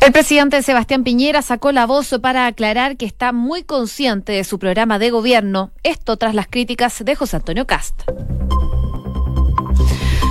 El presidente Sebastián Piñera sacó la voz para aclarar que está muy consciente de su programa de gobierno, esto tras las críticas de José Antonio Cast.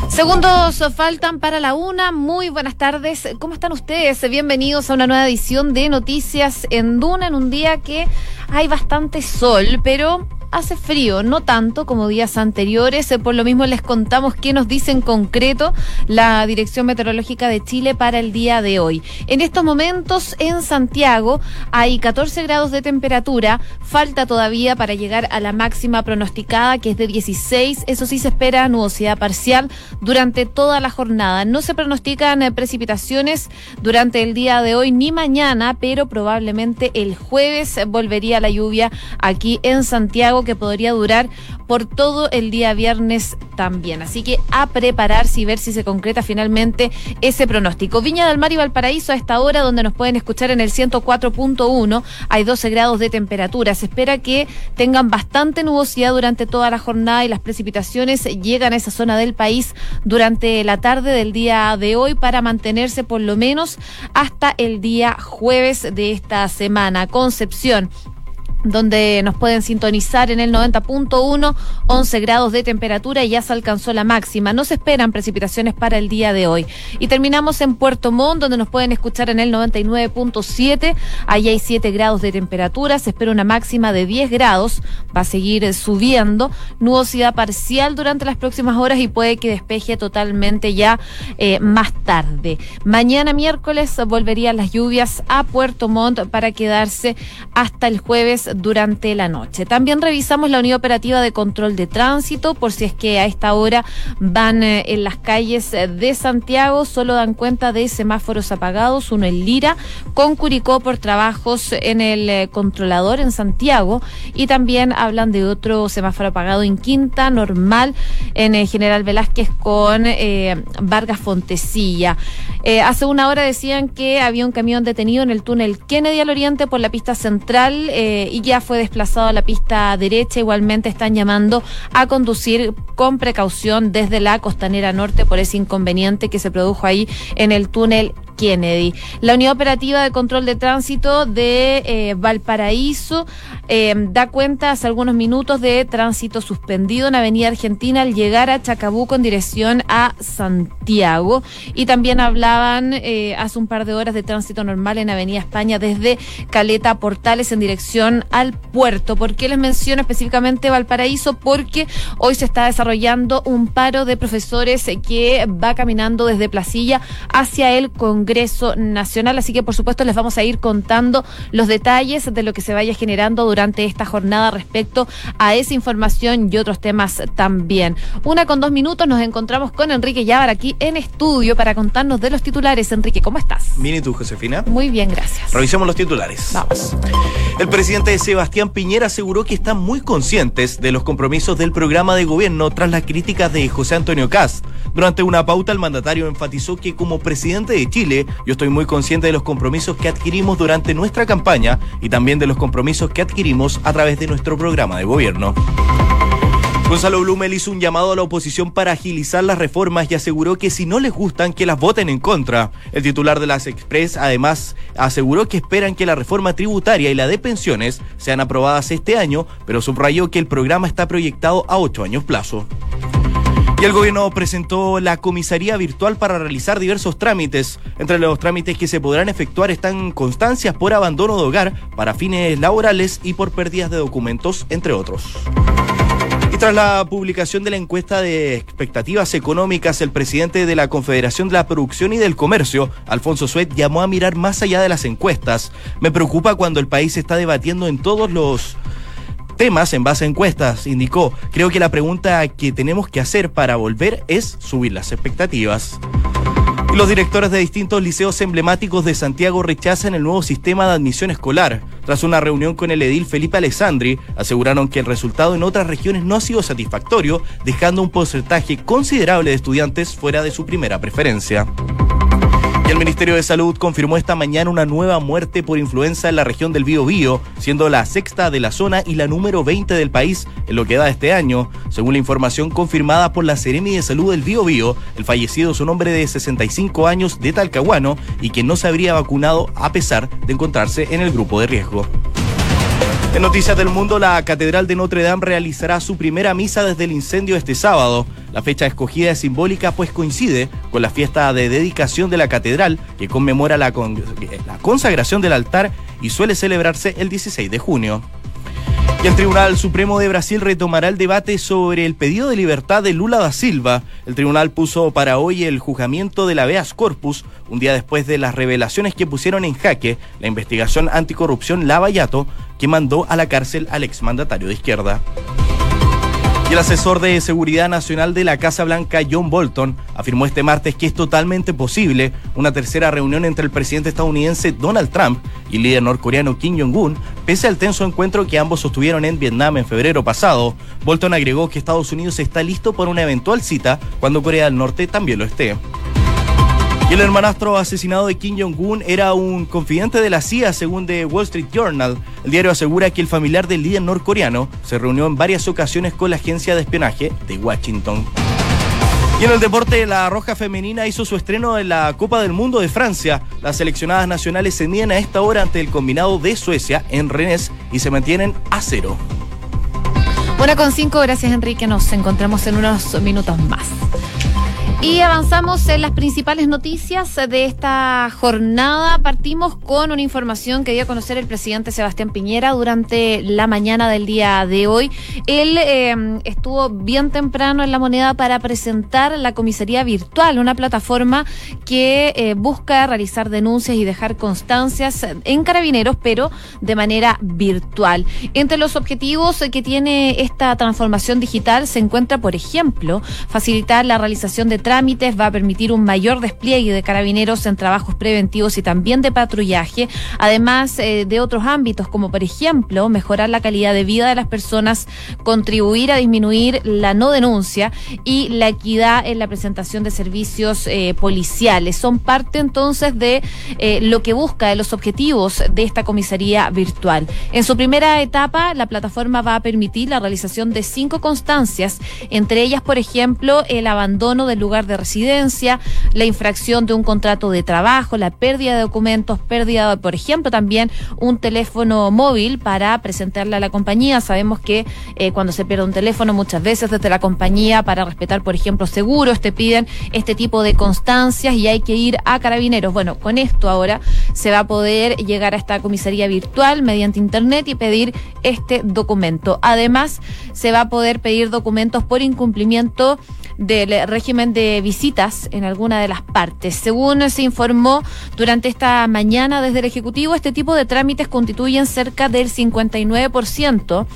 Segundos faltan para la una. Muy buenas tardes. ¿Cómo están ustedes? Bienvenidos a una nueva edición de Noticias en Duna en un día que hay bastante sol, pero hace frío, no tanto como días anteriores. Eh, por lo mismo les contamos qué nos dice en concreto la Dirección Meteorológica de Chile para el día de hoy. En estos momentos en Santiago hay 14 grados de temperatura. Falta todavía para llegar a la máxima pronosticada que es de 16. Eso sí se espera nubosidad parcial durante toda la jornada. No se pronostican eh, precipitaciones durante el día de hoy ni mañana, pero probablemente el jueves volvería la lluvia aquí en Santiago que podría durar por todo el día viernes también. Así que a prepararse y ver si se concreta finalmente ese pronóstico. Viña del Mar y Valparaíso a esta hora, donde nos pueden escuchar en el 104.1, hay 12 grados de temperatura. Se espera que tengan bastante nubosidad durante toda la jornada y las precipitaciones llegan a esa zona del país durante la tarde del día de hoy para mantenerse por lo menos hasta el día jueves de esta semana. Concepción donde nos pueden sintonizar en el 90.1, 11 grados de temperatura y ya se alcanzó la máxima. No se esperan precipitaciones para el día de hoy. Y terminamos en Puerto Montt, donde nos pueden escuchar en el 99.7, allí hay 7 grados de temperatura, se espera una máxima de 10 grados, va a seguir subiendo, nubosidad parcial durante las próximas horas y puede que despeje totalmente ya eh, más tarde. Mañana miércoles volverían las lluvias a Puerto Montt para quedarse hasta el jueves durante la noche. También revisamos la unidad operativa de control de tránsito por si es que a esta hora van eh, en las calles de Santiago, solo dan cuenta de semáforos apagados, uno en Lira, con Curicó por trabajos en el eh, controlador en Santiago y también hablan de otro semáforo apagado en Quinta, normal en eh, General Velázquez con Vargas Fontecilla. hace una hora decían que había un camión detenido en el túnel Kennedy al oriente por la pista central y ya fue desplazado a la pista derecha. Igualmente están llamando a conducir con precaución desde la costanera norte por ese inconveniente que se produjo ahí en el túnel Kennedy. La Unidad Operativa de Control de Tránsito de eh, Valparaíso eh, da cuenta hace algunos minutos de tránsito suspendido en Avenida Argentina al llegar a Chacabuco en dirección a Santiago. Y también hablaban eh, hace un par de horas de tránsito normal en Avenida España desde Caleta Portales en dirección al puerto. ¿Por qué les menciono específicamente Valparaíso? Porque hoy se está desarrollando un paro de profesores que va caminando desde Placilla hacia el Congreso Congreso Nacional. Así que, por supuesto, les vamos a ir contando los detalles de lo que se vaya generando durante esta jornada respecto a esa información y otros temas también. Una con dos minutos nos encontramos con Enrique Llávar aquí en estudio para contarnos de los titulares. Enrique, ¿cómo estás? Bien, ¿y tú, Josefina? Muy bien, gracias. Revisemos los titulares. Vamos. El presidente Sebastián Piñera aseguró que están muy conscientes de los compromisos del programa de gobierno tras las críticas de José Antonio Cast. Durante una pauta, el mandatario enfatizó que como presidente de Chile, yo estoy muy consciente de los compromisos que adquirimos durante nuestra campaña y también de los compromisos que adquirimos a través de nuestro programa de gobierno. Gonzalo Blumel hizo un llamado a la oposición para agilizar las reformas y aseguró que si no les gustan, que las voten en contra. El titular de las Express además aseguró que esperan que la reforma tributaria y la de pensiones sean aprobadas este año, pero subrayó que el programa está proyectado a ocho años plazo. Y el gobierno presentó la comisaría virtual para realizar diversos trámites. Entre los trámites que se podrán efectuar están constancias por abandono de hogar para fines laborales y por pérdidas de documentos, entre otros. Y tras la publicación de la encuesta de expectativas económicas, el presidente de la Confederación de la Producción y del Comercio, Alfonso Suet, llamó a mirar más allá de las encuestas. Me preocupa cuando el país está debatiendo en todos los temas en base a encuestas, indicó. Creo que la pregunta que tenemos que hacer para volver es subir las expectativas. los directores de distintos liceos emblemáticos de Santiago rechazan el nuevo sistema de admisión escolar. Tras una reunión con el edil Felipe Alessandri, aseguraron que el resultado en otras regiones no ha sido satisfactorio, dejando un porcentaje considerable de estudiantes fuera de su primera preferencia Ministerio de Salud confirmó esta mañana una nueva muerte por influenza en la región del Biobío, siendo la sexta de la zona y la número 20 del país en lo que da este año. Según la información confirmada por la Seremi de Salud del Biobío, el fallecido es un hombre de 65 años de Talcahuano y que no se habría vacunado a pesar de encontrarse en el grupo de riesgo. En Noticias del Mundo, la Catedral de Notre Dame realizará su primera misa desde el incendio este sábado. La fecha escogida es simbólica pues coincide con la fiesta de dedicación de la catedral que conmemora la, la consagración del altar y suele celebrarse el 16 de junio. Y el Tribunal Supremo de Brasil retomará el debate sobre el pedido de libertad de Lula da Silva. El tribunal puso para hoy el juzgamiento de la habeas corpus, un día después de las revelaciones que pusieron en jaque la investigación anticorrupción Lava Yato, que mandó a la cárcel al exmandatario de izquierda. Y el asesor de Seguridad Nacional de la Casa Blanca, John Bolton, afirmó este martes que es totalmente posible una tercera reunión entre el presidente estadounidense Donald Trump y el líder norcoreano Kim Jong-un, pese al tenso encuentro que ambos sostuvieron en Vietnam en febrero pasado. Bolton agregó que Estados Unidos está listo para una eventual cita cuando Corea del Norte también lo esté. Y el hermanastro asesinado de Kim Jong-un era un confidente de la CIA, según The Wall Street Journal. El diario asegura que el familiar del líder norcoreano se reunió en varias ocasiones con la agencia de espionaje de Washington. Y en el deporte, la Roja Femenina hizo su estreno en la Copa del Mundo de Francia. Las seleccionadas nacionales se miden a esta hora ante el combinado de Suecia en Rennes y se mantienen a cero. Una con cinco, gracias Enrique. Nos encontramos en unos minutos más. Y avanzamos en las principales noticias de esta jornada. Partimos con una información que dio a conocer el presidente Sebastián Piñera durante la mañana del día de hoy. Él eh, estuvo bien temprano en la moneda para presentar la comisaría virtual, una plataforma que eh, busca realizar denuncias y dejar constancias en carabineros, pero de manera virtual. Entre los objetivos que tiene esta transformación digital se encuentra, por ejemplo, facilitar la realización de trámites, va a permitir un mayor despliegue de carabineros en trabajos preventivos y también de patrullaje, además eh, de otros ámbitos como por ejemplo mejorar la calidad de vida de las personas, contribuir a disminuir la no denuncia y la equidad en la presentación de servicios eh, policiales. Son parte entonces de eh, lo que busca, de los objetivos de esta comisaría virtual. En su primera etapa, la plataforma va a permitir la realización de cinco constancias, entre ellas, por ejemplo, el abandono del lugar de residencia, la infracción de un contrato de trabajo, la pérdida de documentos, pérdida, por ejemplo, también un teléfono móvil para presentarle a la compañía. Sabemos que eh, cuando se pierde un teléfono, muchas veces desde la compañía, para respetar, por ejemplo, seguros, te piden este tipo de constancias y hay que ir a carabineros. Bueno, con esto ahora se va a poder llegar a esta comisaría virtual mediante internet y pedir este documento. Además, se va a poder pedir documentos por incumplimiento del régimen de visitas en alguna de las partes. Según se informó durante esta mañana desde el Ejecutivo, este tipo de trámites constituyen cerca del 59%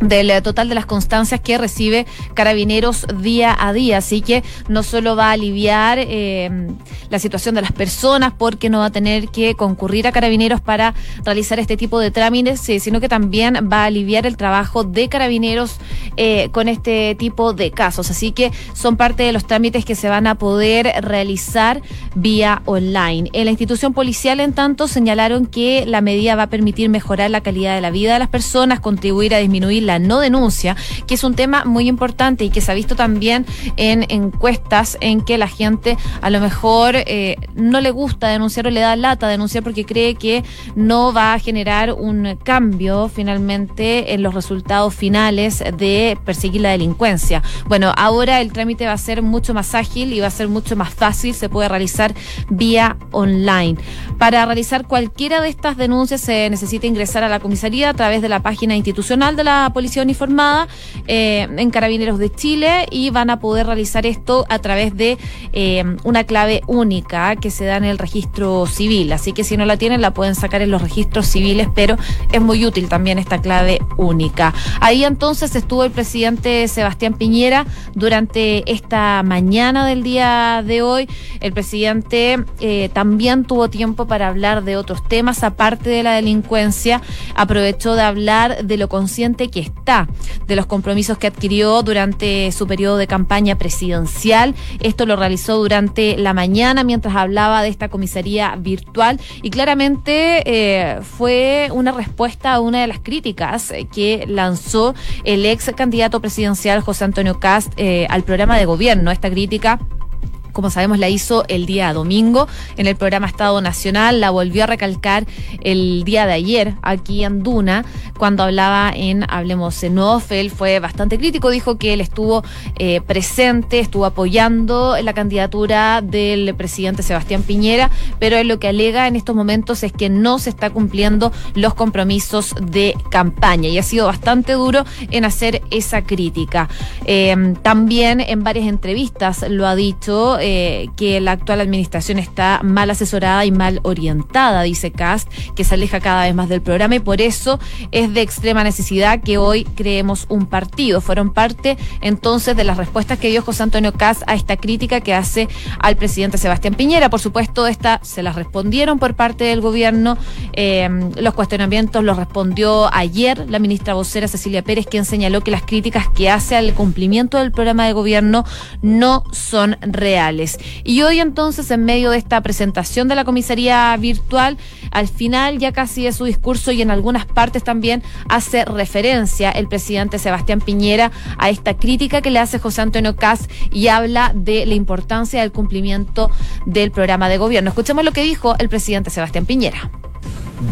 del eh, total de las constancias que recibe Carabineros día a día. Así que no solo va a aliviar eh, la situación de las personas porque no va a tener que concurrir a Carabineros para realizar este tipo de trámites, eh, sino que también va a aliviar el trabajo de Carabineros con este tipo de casos. Así que son parte de los trámites que se van a poder realizar vía online. En la institución policial, en tanto, señalaron que la medida va a permitir mejorar la calidad de la vida de las personas, contribuir a disminuir la no denuncia, que es un tema muy importante y que se ha visto también en encuestas en que la gente a lo mejor eh, no le gusta denunciar o le da lata denunciar porque cree que no va a generar un cambio finalmente en los resultados finales de perseguir la delincuencia. Bueno, ahora el trámite va a ser mucho más ágil y va a ser mucho más fácil, se puede realizar vía online. Para realizar cualquiera de estas denuncias se necesita ingresar a la comisaría a través de la página institucional de la policía uniformada eh, en Carabineros de Chile y van a poder realizar esto a través de eh, una clave única que se da en el registro civil. Así que si no la tienen, la pueden sacar en los registros civiles, pero es muy útil también esta clave única. Ahí entonces estuvo el presidente Sebastián Piñera durante esta mañana del día de hoy. El presidente eh, también tuvo tiempo para hablar de otros temas, aparte de la delincuencia, aprovechó de hablar de lo consciente que está, de los compromisos que adquirió durante su periodo de campaña presidencial. Esto lo realizó durante la mañana mientras hablaba de esta comisaría virtual y claramente eh, fue una respuesta a una de las críticas que lanzó el ex candidato presidencial José Antonio Cast eh, al programa de gobierno. Esta crítica como sabemos, la hizo el día domingo en el programa Estado Nacional, la volvió a recalcar el día de ayer aquí en Duna, cuando hablaba en Hablemos en. Él fue bastante crítico, dijo que él estuvo eh, presente, estuvo apoyando la candidatura del presidente Sebastián Piñera, pero él lo que alega en estos momentos es que no se está cumpliendo los compromisos de campaña y ha sido bastante duro en hacer esa crítica. Eh, también en varias entrevistas lo ha dicho. Eh, que la actual administración está mal asesorada y mal orientada, dice Cast, que se aleja cada vez más del programa y por eso es de extrema necesidad que hoy creemos un partido. Fueron parte entonces de las respuestas que dio José Antonio Cast a esta crítica que hace al presidente Sebastián Piñera. Por supuesto, esta se las respondieron por parte del gobierno. Eh, los cuestionamientos los respondió ayer la ministra vocera Cecilia Pérez, quien señaló que las críticas que hace al cumplimiento del programa de gobierno no son reales. Y hoy entonces, en medio de esta presentación de la comisaría virtual, al final ya casi de su discurso y en algunas partes también hace referencia el presidente Sebastián Piñera a esta crítica que le hace José Antonio Caz y habla de la importancia del cumplimiento del programa de gobierno. Escuchemos lo que dijo el presidente Sebastián Piñera.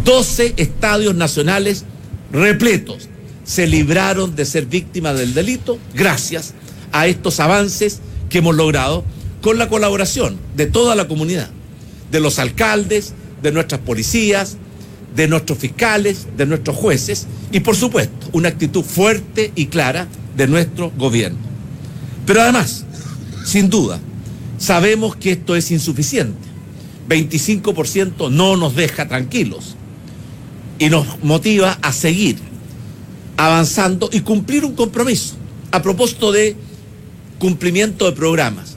12 estadios nacionales repletos se libraron de ser víctimas del delito gracias a estos avances que hemos logrado con la colaboración de toda la comunidad, de los alcaldes, de nuestras policías, de nuestros fiscales, de nuestros jueces y por supuesto una actitud fuerte y clara de nuestro gobierno. Pero además, sin duda, sabemos que esto es insuficiente. 25% no nos deja tranquilos y nos motiva a seguir avanzando y cumplir un compromiso a propósito de cumplimiento de programas.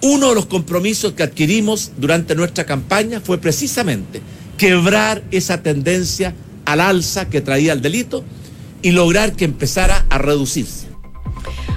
Uno de los compromisos que adquirimos durante nuestra campaña fue precisamente quebrar esa tendencia al alza que traía el delito y lograr que empezara a reducirse.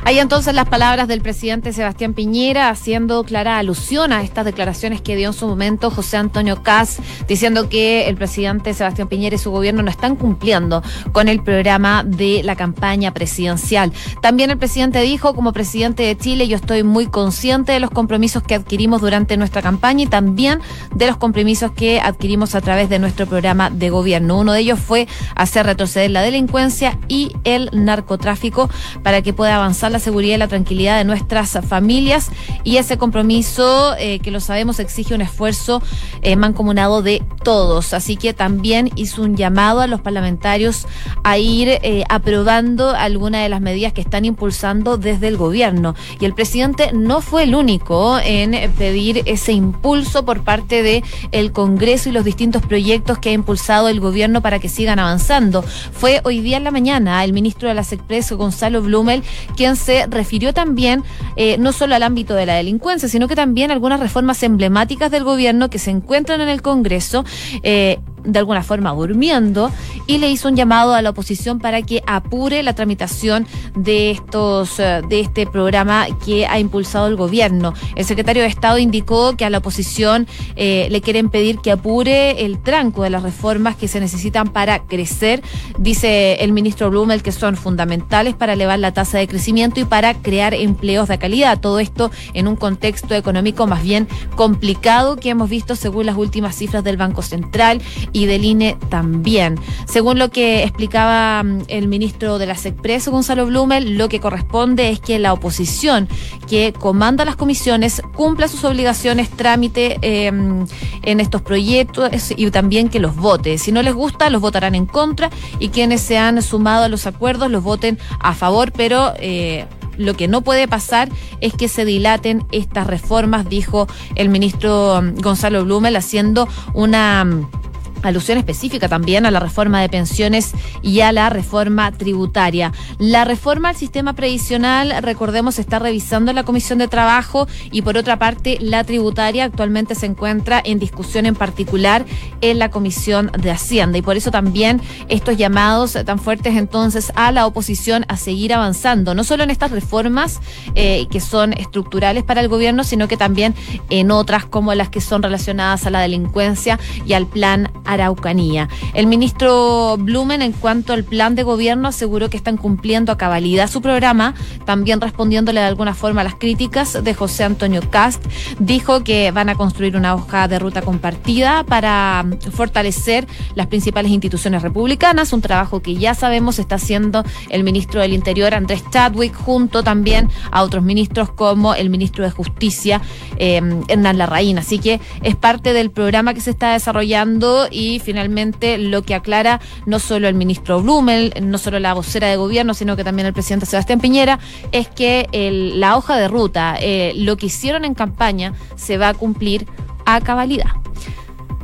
Hay entonces las palabras del presidente Sebastián Piñera haciendo clara alusión a estas declaraciones que dio en su momento José Antonio Caz, diciendo que el presidente Sebastián Piñera y su gobierno no están cumpliendo con el programa de la campaña presidencial. También el presidente dijo, como presidente de Chile, yo estoy muy consciente de los compromisos que adquirimos durante nuestra campaña y también de los compromisos que adquirimos a través de nuestro programa de gobierno. Uno de ellos fue hacer retroceder la delincuencia y el narcotráfico para que pueda avanzar la seguridad y la tranquilidad de nuestras familias y ese compromiso, eh, que lo sabemos, exige un esfuerzo eh, mancomunado de todos. Así que también hizo un llamado a los parlamentarios a ir eh, aprobando algunas de las medidas que están impulsando desde el gobierno. Y el presidente no fue el único en pedir ese impulso por parte de el Congreso y los distintos proyectos que ha impulsado el gobierno para que sigan avanzando. Fue hoy día en la mañana el ministro de las Expreso, Gonzalo Blumel, quien se refirió también eh, no solo al ámbito de la delincuencia, sino que también algunas reformas emblemáticas del gobierno que se encuentran en el Congreso. Eh, de alguna forma durmiendo y le hizo un llamado a la oposición para que apure la tramitación de estos eh, de este programa que ha impulsado el gobierno. El secretario de Estado indicó que a la oposición le quieren pedir que apure el tranco de las reformas que se necesitan para crecer, dice el ministro Blumel que son fundamentales para elevar la tasa de crecimiento y para crear empleos de calidad. Todo esto en un contexto económico más bien complicado que hemos visto según las últimas cifras del Banco Central y del INE también. Según lo que explicaba mm, el ministro de las Expreso, Gonzalo Blumel, lo que corresponde es que la oposición que comanda las comisiones cumpla sus obligaciones, trámite em, en estos proyectos y también que los vote. Si no les gusta, los votarán en contra y quienes se han sumado a los acuerdos los voten a favor, pero... Eh, lo que no puede pasar es que se dilaten estas reformas, dijo el ministro mm, Gonzalo Blumel, haciendo una mm, alusión específica también a la reforma de pensiones y a la reforma tributaria. La reforma al sistema previsional, recordemos, está revisando la Comisión de Trabajo y por otra parte la tributaria actualmente se encuentra en discusión en particular en la Comisión de Hacienda y por eso también estos llamados tan fuertes entonces a la oposición a seguir avanzando, no solo en estas reformas eh, que son estructurales para el gobierno, sino que también en otras como las que son relacionadas a la delincuencia y al plan Araucanía. El ministro Blumen, en cuanto al plan de gobierno, aseguró que están cumpliendo a cabalidad su programa, también respondiéndole de alguna forma a las críticas de José Antonio Cast. Dijo que van a construir una hoja de ruta compartida para fortalecer las principales instituciones republicanas, un trabajo que ya sabemos está haciendo el ministro del Interior, Andrés Chadwick, junto también a otros ministros como el ministro de Justicia, eh, Hernán Larraín. Así que es parte del programa que se está desarrollando y finalmente lo que aclara no solo el ministro Blumel, no solo la vocera de gobierno, sino que también el presidente Sebastián Piñera, es que la hoja de ruta, eh, lo que hicieron en campaña, se va a cumplir a cabalidad.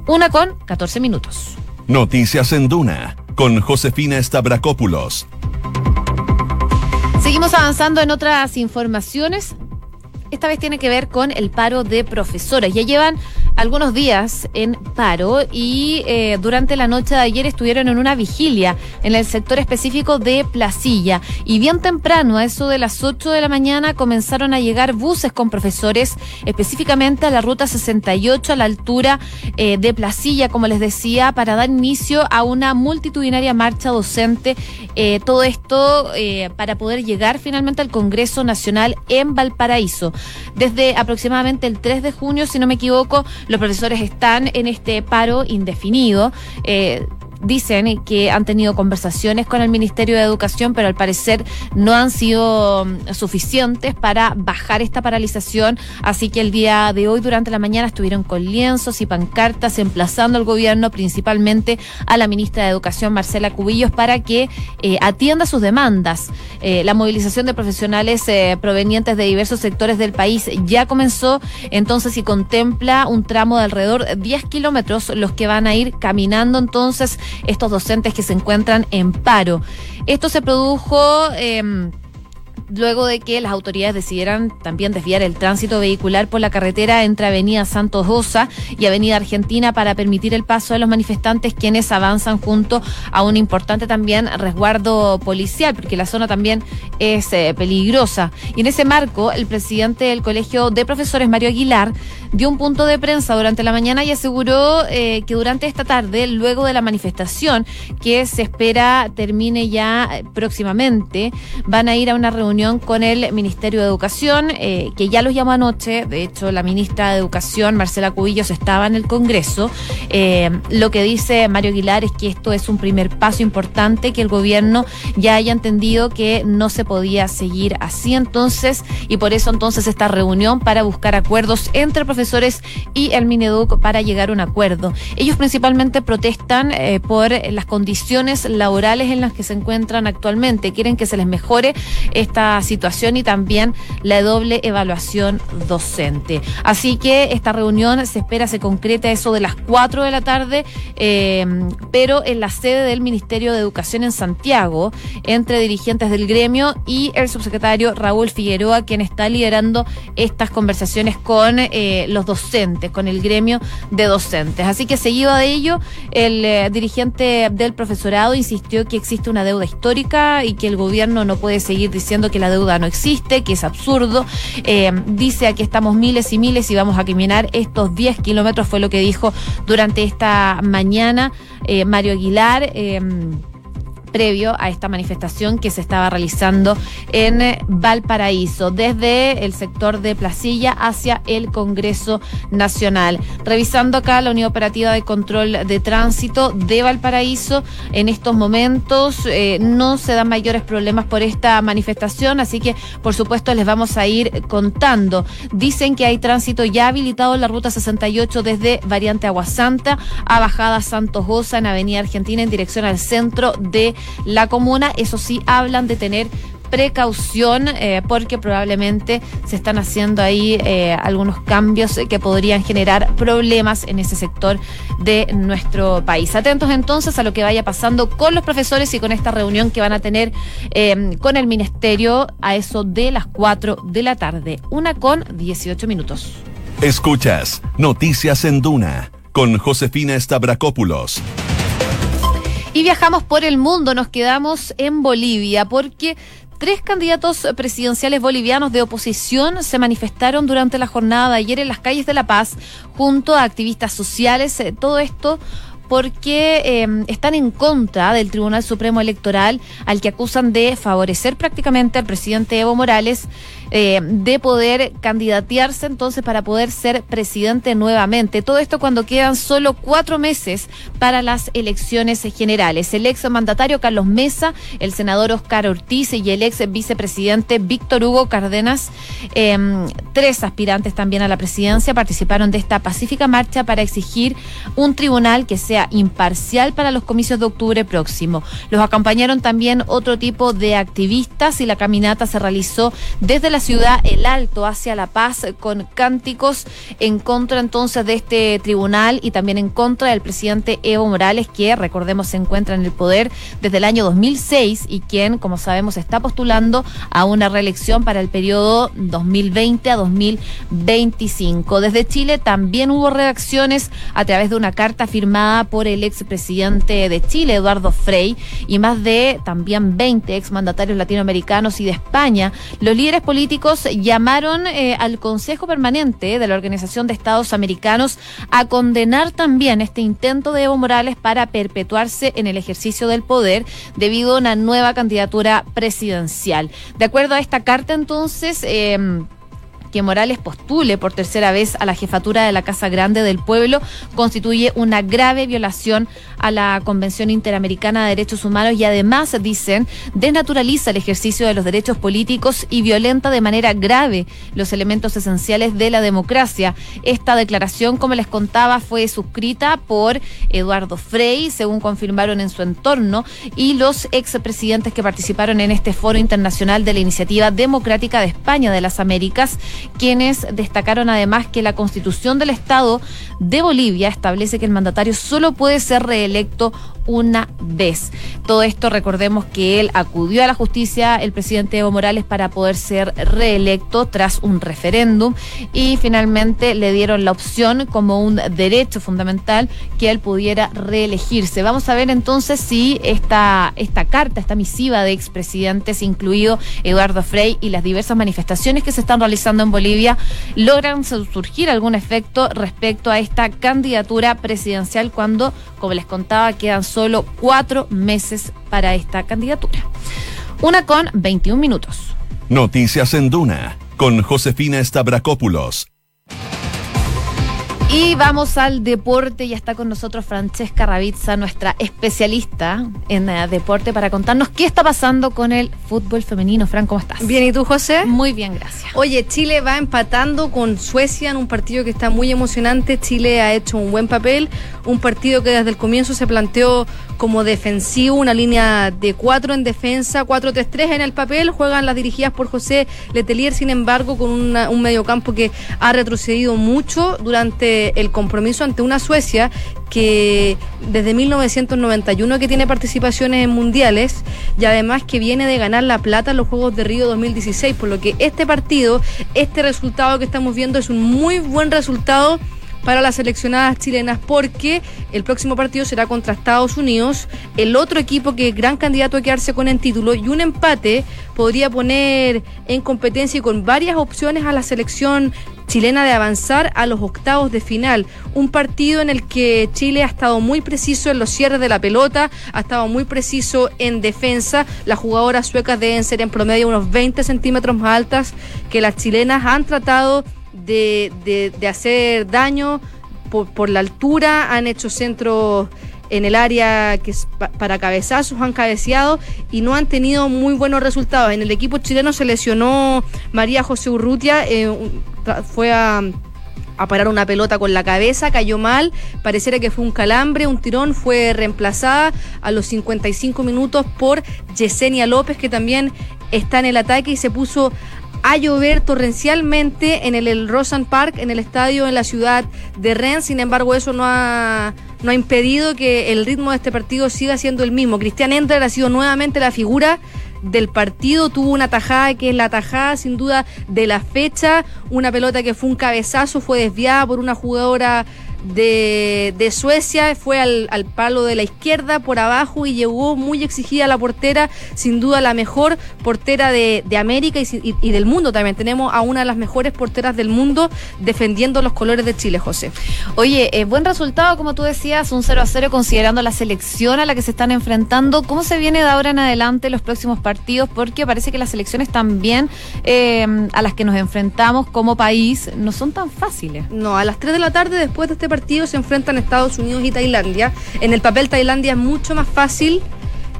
Una con 14 minutos. Noticias en Duna con Josefina Stavrakopoulos. Seguimos avanzando en otras informaciones. Esta vez tiene que ver con el paro de profesores. Ya llevan algunos días en paro y eh, durante la noche de ayer estuvieron en una vigilia en el sector específico de Placilla. Y bien temprano, a eso de las 8 de la mañana, comenzaron a llegar buses con profesores, específicamente a la ruta 68, a la altura eh, de Placilla, como les decía, para dar inicio a una multitudinaria marcha docente. Eh, todo esto para poder llegar finalmente al Congreso Nacional en Valparaíso. Desde aproximadamente el 3 de junio, si no me equivoco, los profesores están en este paro indefinido. Eh, dicen que han tenido conversaciones con el Ministerio de Educación, pero al parecer no han sido mm, suficientes para bajar esta paralización. Así que el día de hoy, durante la mañana, estuvieron con lienzos y pancartas emplazando al gobierno, principalmente a la ministra de Educación, Marcela Cubillos, para que eh, atienda sus demandas. Eh, la movilización de profesionales eh, provenientes de diversos sectores del país ya comenzó, entonces, y contempla un tramo de alrededor de 10 kilómetros, los que van a ir caminando entonces estos docentes que se encuentran en paro. Esto se produjo... Eh, luego de que las autoridades decidieran también desviar el tránsito vehicular por la carretera entre Avenida Santos Osa y Avenida Argentina para permitir el paso de los manifestantes quienes avanzan junto a un importante también resguardo policial, porque la zona también es eh, peligrosa. Y en ese marco, el presidente del Colegio de Profesores, Mario Aguilar, dio un punto de prensa durante la mañana y aseguró eh, que durante esta tarde, luego de la manifestación que se espera termine ya eh, próximamente, van a ir a una reunión con el Ministerio de Educación, eh, que ya los llamó anoche. De hecho, la ministra de Educación, Marcela Cubillos, estaba en el Congreso. Eh, lo que dice Mario Aguilar es que esto es un primer paso importante, que el gobierno ya haya entendido que no se podía seguir así entonces, y por eso entonces esta reunión para buscar acuerdos entre profesores y el Mineduc para llegar a un acuerdo. Ellos principalmente protestan eh, por las condiciones laborales en las que se encuentran actualmente. Quieren que se les mejore esta situación y también la doble evaluación docente. Así que esta reunión se espera se concrete a eso de las 4 de la tarde, eh, pero en la sede del Ministerio de Educación en Santiago, entre dirigentes del gremio y el subsecretario Raúl Figueroa, quien está liderando estas conversaciones con eh, los docentes, con el gremio de docentes. Así que seguido de ello, el eh, dirigente del profesorado insistió que existe una deuda histórica y que el gobierno no puede seguir diciendo que la deuda no existe, que es absurdo. Eh, dice aquí estamos miles y miles y vamos a caminar estos 10 kilómetros, fue lo que dijo durante esta mañana eh, Mario Aguilar. Eh, previo a esta manifestación que se estaba realizando en Valparaíso, desde el sector de Placilla hacia el Congreso Nacional. Revisando acá la Unidad Operativa de Control de Tránsito de Valparaíso, en estos momentos eh, no se dan mayores problemas por esta manifestación, así que por supuesto les vamos a ir contando. Dicen que hay tránsito ya habilitado en la ruta 68 desde Variante Aguasanta a Bajada Santos Goza en Avenida Argentina en dirección al centro de la comuna. Eso sí, hablan de tener precaución eh, porque probablemente se están haciendo ahí eh, algunos cambios que podrían generar problemas en ese sector de nuestro país. Atentos entonces a lo que vaya pasando con los profesores y con esta reunión que van a tener eh, con el ministerio a eso de las 4 de la tarde. Una con 18 minutos. Escuchas Noticias en Duna con Josefina Stavrakopoulos. Y viajamos por el mundo, nos quedamos en Bolivia porque Tres candidatos presidenciales bolivianos de oposición se manifestaron durante la jornada de ayer en las calles de La Paz junto a activistas sociales. Eh, todo esto porque eh, están en contra del Tribunal Supremo Electoral al que acusan de favorecer prácticamente al presidente Evo Morales eh, de poder candidatearse entonces para poder ser presidente nuevamente. Todo esto cuando quedan solo cuatro meses para las elecciones generales. El ex mandatario Carlos Mesa, el senador Oscar Ortiz y el ex vicepresidente Víctor Hugo Cárdenas, em, tres aspirantes también a la presidencia, participaron de esta pacífica marcha para exigir un tribunal que sea imparcial para los comicios de octubre próximo. Los acompañaron también otro tipo de activistas y la caminata se realizó desde la ciudad El Alto hacia La Paz con cánticos en contra entonces de este tribunal y también en contra del presidente Evo Morales que recordemos se encuentra en el poder desde el año 2006 y quien como sabemos está postulando a una reelección para el periodo 2020 a 2025. Desde Chile también hubo reacciones a través de una carta firmada por el expresidente de Chile, Eduardo Frei, y más de también 20 exmandatarios latinoamericanos y de España. Los líderes políticos llamaron eh, al Consejo Permanente de la Organización de Estados Americanos a condenar también este intento de Evo Morales para perpetuarse en el ejercicio del poder debido a una nueva candidatura presidencial. De acuerdo a esta carta, entonces, eh, que Morales postule por tercera vez a la jefatura de la Casa Grande del Pueblo constituye una grave violación a la Convención Interamericana de Derechos Humanos y además, dicen, desnaturaliza el ejercicio de los derechos políticos y violenta de manera grave los elementos esenciales de la democracia. Esta declaración, como les contaba, fue suscrita por Eduardo Frei, según confirmaron en su entorno, y los expresidentes que participaron en este foro internacional de la Iniciativa Democrática de España de las Américas quienes destacaron además que la constitución del Estado de Bolivia establece que el mandatario solo puede ser reelecto una vez. Todo esto recordemos que él acudió a la justicia, el presidente Evo Morales, para poder ser reelecto tras un referéndum y finalmente le dieron la opción como un derecho fundamental que él pudiera reelegirse. Vamos a ver entonces si esta, esta carta, esta misiva de expresidentes, incluido Eduardo Frei y las diversas manifestaciones que se están realizando en Bolivia, logran surgir algún efecto respecto a esta candidatura presidencial cuando, como les contaba, quedan solo cuatro meses para esta candidatura. Una con 21 minutos. Noticias en Duna con Josefina Stavrakopoulos y vamos al deporte. Ya está con nosotros Francesca Ravizza, nuestra especialista en eh, deporte, para contarnos qué está pasando con el fútbol femenino. Fran, ¿cómo estás? Bien, ¿y tú, José? Muy bien, gracias. Oye, Chile va empatando con Suecia en un partido que está muy emocionante. Chile ha hecho un buen papel. Un partido que desde el comienzo se planteó como defensivo, una línea de cuatro en defensa, 4-3-3 en el papel. Juegan las dirigidas por José Letelier, sin embargo, con un mediocampo que ha retrocedido mucho durante el compromiso ante una Suecia que desde 1991 que tiene participaciones en mundiales y además que viene de ganar la plata en los Juegos de Río 2016, por lo que este partido, este resultado que estamos viendo es un muy buen resultado para las seleccionadas chilenas porque el próximo partido será contra Estados Unidos, el otro equipo que es gran candidato a quedarse con el título y un empate podría poner en competencia y con varias opciones a la selección chilena de avanzar a los octavos de final. Un partido en el que Chile ha estado muy preciso en los cierres de la pelota, ha estado muy preciso en defensa. Las jugadoras suecas deben ser en promedio unos 20 centímetros más altas que las chilenas. Han tratado de, de, hacer daño por, por la altura, han hecho centros en el área que es para cabezazos, han cabeceado y no han tenido muy buenos resultados. En el equipo chileno se lesionó María José Urrutia, eh, fue a a parar una pelota con la cabeza, cayó mal, pareciera que fue un calambre, un tirón, fue reemplazada a los 55 minutos por Yesenia López, que también está en el ataque y se puso a llover torrencialmente en el, el Park, en el estadio en la ciudad de Rennes. Sin embargo, eso no ha, no ha impedido que el ritmo de este partido siga siendo el mismo. Cristian Endler ha sido nuevamente la figura del partido, tuvo una tajada que es la tajada sin duda de la fecha, una pelota que fue un cabezazo, fue desviada por una jugadora de, de Suecia, fue al, al, palo de la izquierda por abajo y llegó muy exigida la portera, sin duda la mejor portera de, de América y, y, y, del mundo también. Tenemos a una de las mejores porteras del mundo defendiendo los colores de Chile, José. Oye, eh, buen resultado, como tú decías, un 0 a 0 considerando la selección a la que se están enfrentando. ¿Cómo se viene de ahora en adelante los próximos partidos? Porque parece que las selecciones también eh, a las que nos enfrentamos como país no son tan fáciles. No, a las 3 de la tarde después de este partido se enfrentan Estados Unidos y Tailandia. En el papel Tailandia es mucho más fácil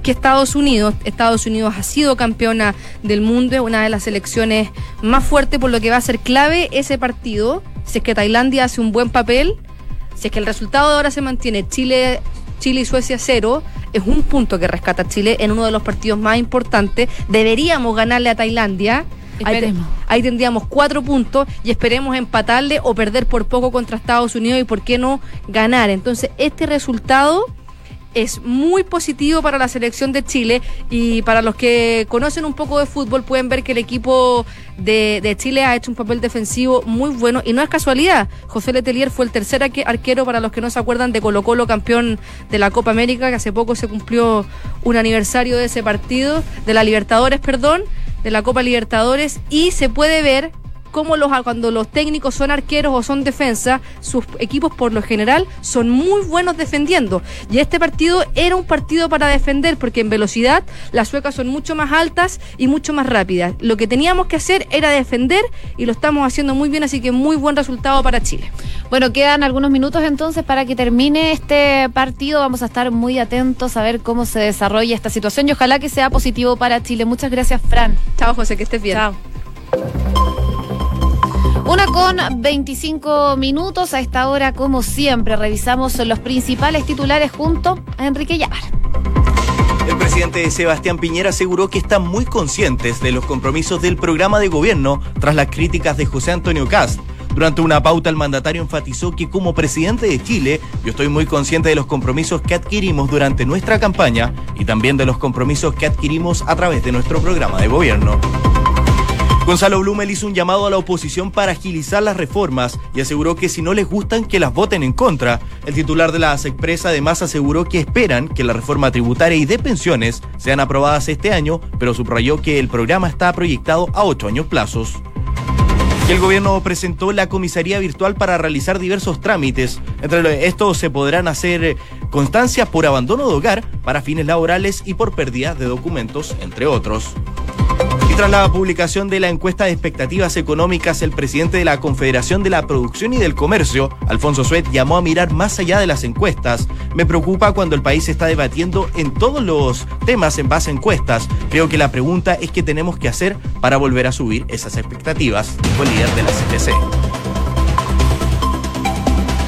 que Estados Unidos. Estados Unidos ha sido campeona del mundo, es una de las selecciones más fuertes, por lo que va a ser clave ese partido. Si es que Tailandia hace un buen papel, si es que el resultado de ahora se mantiene Chile, Chile y Suecia cero, es un punto que rescata Chile en uno de los partidos más importantes. Deberíamos ganarle a Tailandia. Ahí, te, ahí, tendríamos cuatro puntos y esperemos empatarle o perder por poco contra Estados Unidos y por qué no ganar. Entonces, este resultado es muy positivo para la selección de Chile y para los que conocen un poco de fútbol pueden ver que el equipo de, de, Chile ha hecho un papel defensivo muy bueno y no es casualidad. José Letelier fue el tercer arquero para los que no se acuerdan de Colo Colo campeón de la Copa América que hace poco se cumplió un aniversario de ese partido, de la Libertadores, perdón, de la Copa Libertadores y se puede ver cómo los, cuando los técnicos son arqueros o son defensa, sus equipos por lo general son muy buenos defendiendo. Y este partido era un partido para defender porque en velocidad las suecas son mucho más altas y mucho más rápidas. Lo que teníamos que hacer era defender y lo estamos haciendo muy bien, así que muy buen resultado para Chile. Bueno, quedan algunos minutos entonces para que termine este partido. Vamos a estar muy atentos a ver cómo se desarrolla esta situación y ojalá que sea positivo para Chile. Muchas gracias, Fran. Chao, José, que estés bien. Chao. Una con 25 minutos. A esta hora, como siempre, revisamos los principales titulares junto a Enrique Llamar. El presidente Sebastián Piñera aseguró que están muy conscientes de los compromisos del programa de gobierno tras las críticas de José Antonio Cast. Durante una pauta, el mandatario enfatizó que como presidente de Chile, yo estoy muy consciente de los compromisos que adquirimos durante nuestra campaña y también de los compromisos que adquirimos a través de nuestro programa de gobierno. Gonzalo Blumel hizo un llamado a la oposición para agilizar las reformas y aseguró que si no les gustan que las voten en contra. El titular de la ASECPRES además aseguró que esperan que la reforma tributaria y de pensiones sean aprobadas este año, pero subrayó que el programa está proyectado a ocho años plazos. El gobierno presentó la comisaría virtual para realizar diversos trámites. Entre estos se podrán hacer constancias por abandono de hogar, para fines laborales y por pérdida de documentos, entre otros. Tras la publicación de la encuesta de expectativas económicas, el presidente de la Confederación de la Producción y del Comercio, Alfonso Suet, llamó a mirar más allá de las encuestas. Me preocupa cuando el país está debatiendo en todos los temas en base a encuestas. Creo que la pregunta es qué tenemos que hacer para volver a subir esas expectativas, dijo el líder de la CTC.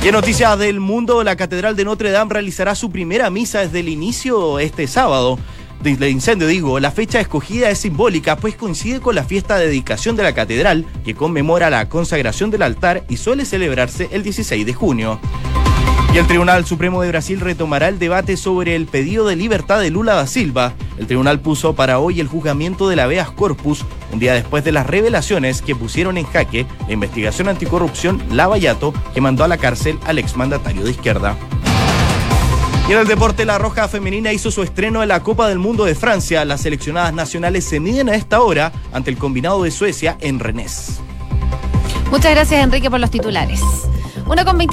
Y noticias del mundo, la Catedral de Notre Dame realizará su primera misa desde el inicio este sábado del incendio, digo, la fecha escogida es simbólica, pues coincide con la fiesta de dedicación de la catedral, que conmemora la consagración del altar y suele celebrarse el 16 de junio. Y el Tribunal Supremo de Brasil retomará el debate sobre el pedido de libertad de Lula da Silva. El tribunal puso para hoy el juzgamiento del habeas corpus, un día después de las revelaciones que pusieron en jaque la investigación anticorrupción Lavallato, que mandó a la cárcel al exmandatario de izquierda. Y en el deporte, la Roja Femenina hizo su estreno en la Copa del Mundo de Francia. Las seleccionadas nacionales se miden a esta hora ante el combinado de Suecia en Rennes. Muchas gracias, Enrique, por los titulares. Una con